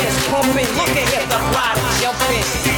fist pumping. Looking at the body jumping.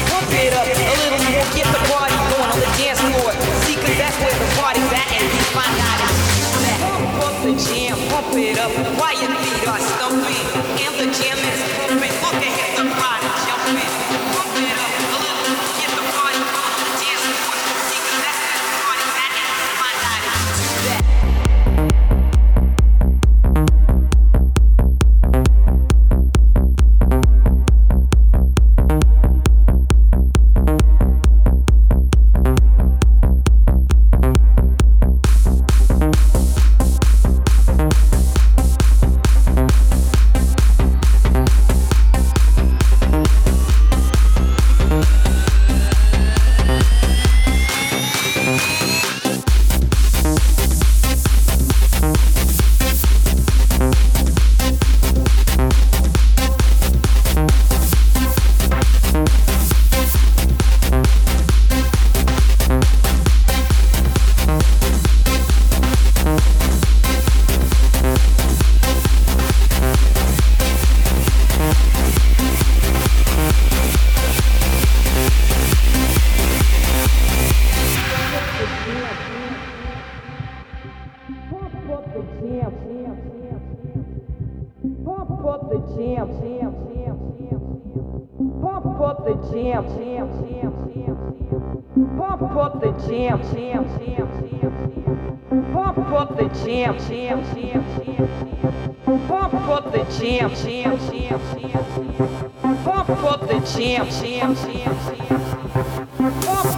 the jam, jam, jam, jam. Pump up the jam, jam, jam, jam. Pump up the jam, jam, jam, jam. Pump up the jam, jam, jam, jam. Pump up the jam, jam, jam, jam. Pump up the jam, jam, jam, jam. Pump up the jam, jam, jam, jam. Pump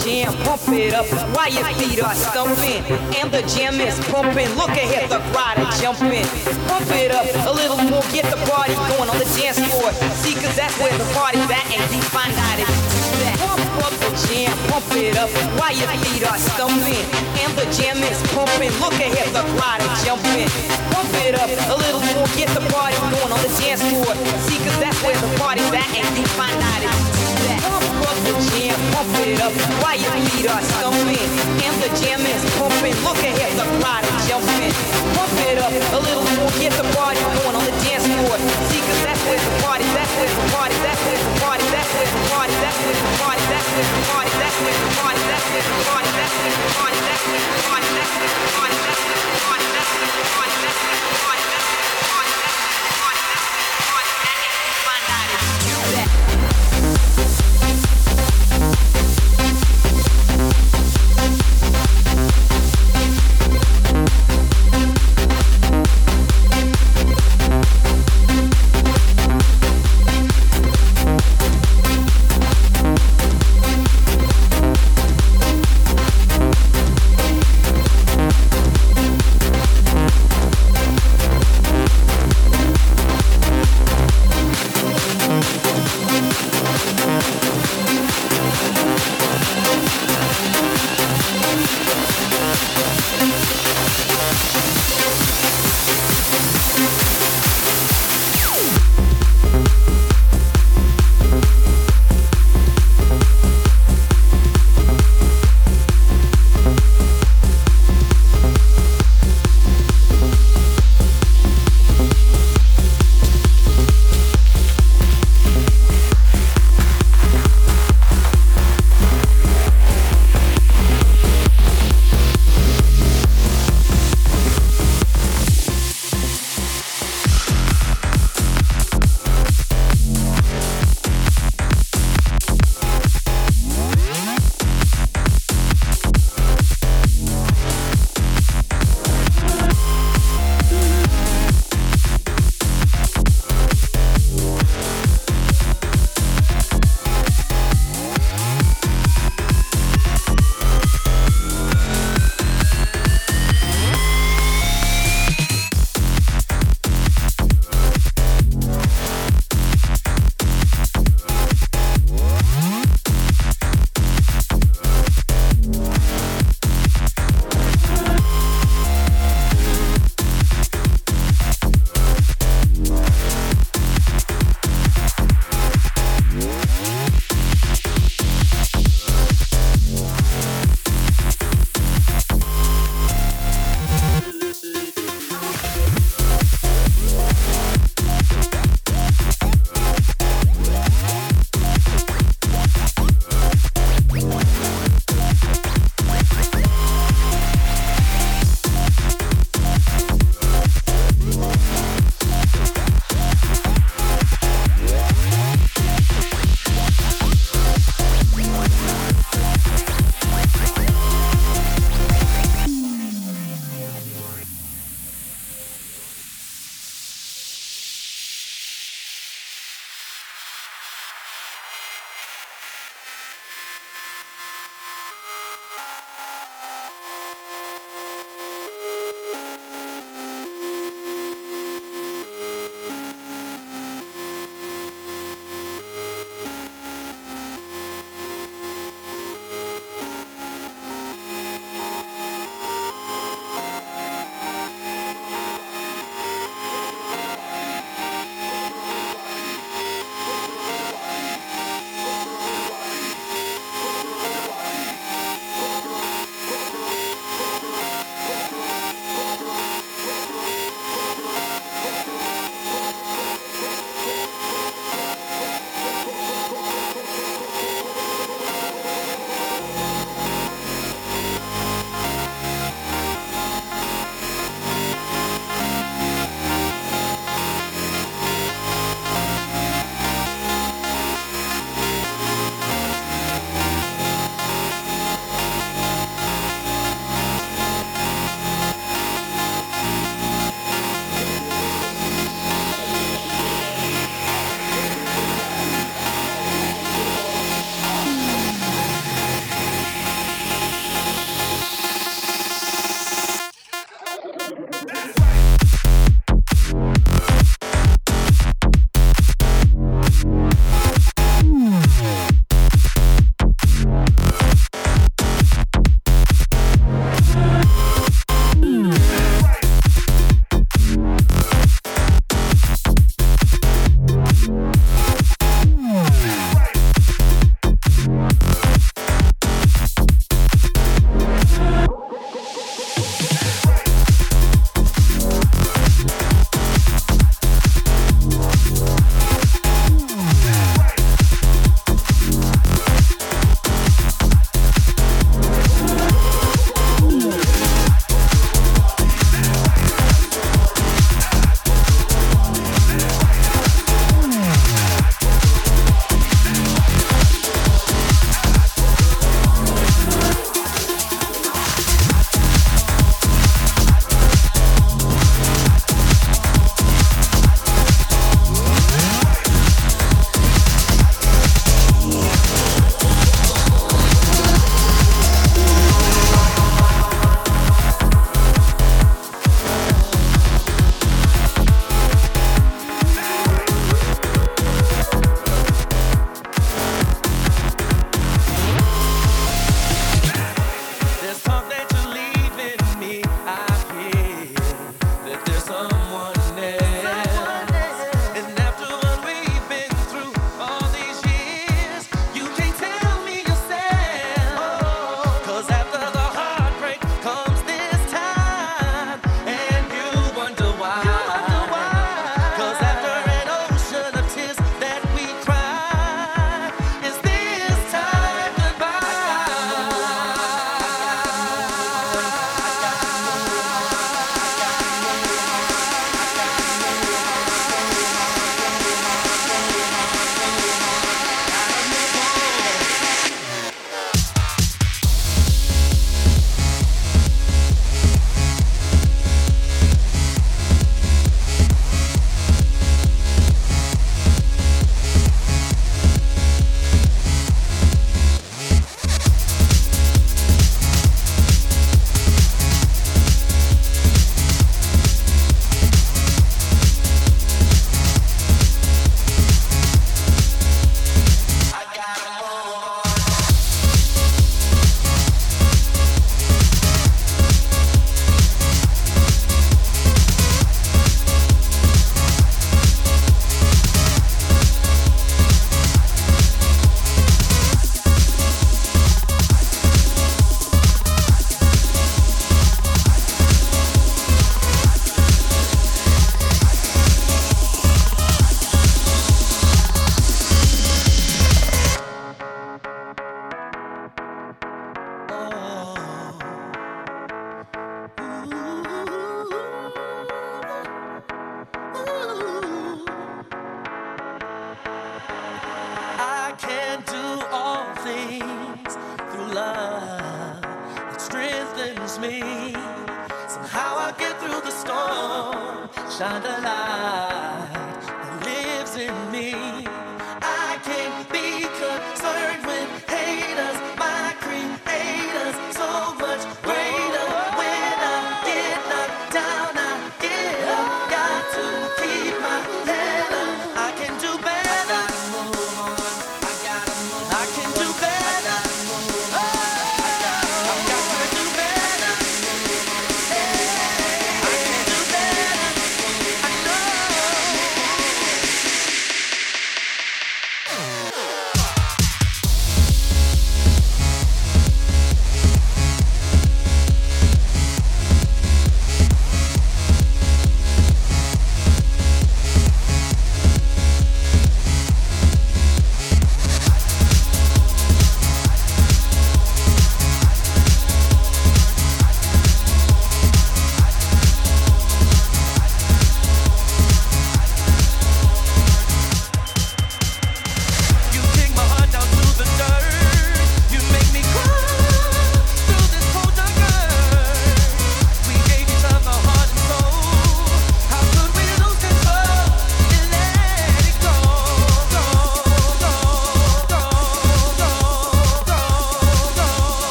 jam, pump it up while your feet are stumping. And the jam is pumping. Look ahead, the crowd are jumping. Pump it up a little more, get the party going on the dance floor. See, cause that's where the party's at, and you find out if that. Pump up the jam, pump it up while your feet are stumping. And the jam is pumping. Look ahead, the crowd are jumping. Pump it up a little more, get the party going on the dance floor. See, cause that's where the party's at, and you find out if that. Pump up the jam pump it up while your feet are stumping. And the jam is pumping. Look ahead, the crowd is jumping. Pump it up a little more. Get the party going on the dance floor. See, cause that's where the party, that's where the party, that's where the party, that's where the party, that's where the party, that's where the party, that's where the party, that's where the party, that's where the party, that's where the party, that's where the party.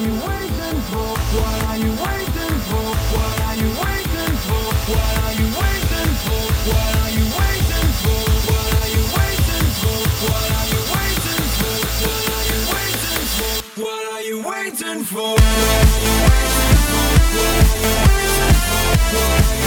you waiting for? What are you waiting for? What are you waiting for? What are you waiting for? What are you waiting for? What are you waiting for? What are you waiting for? What are you waiting for? What are you waiting for? What are you waiting for?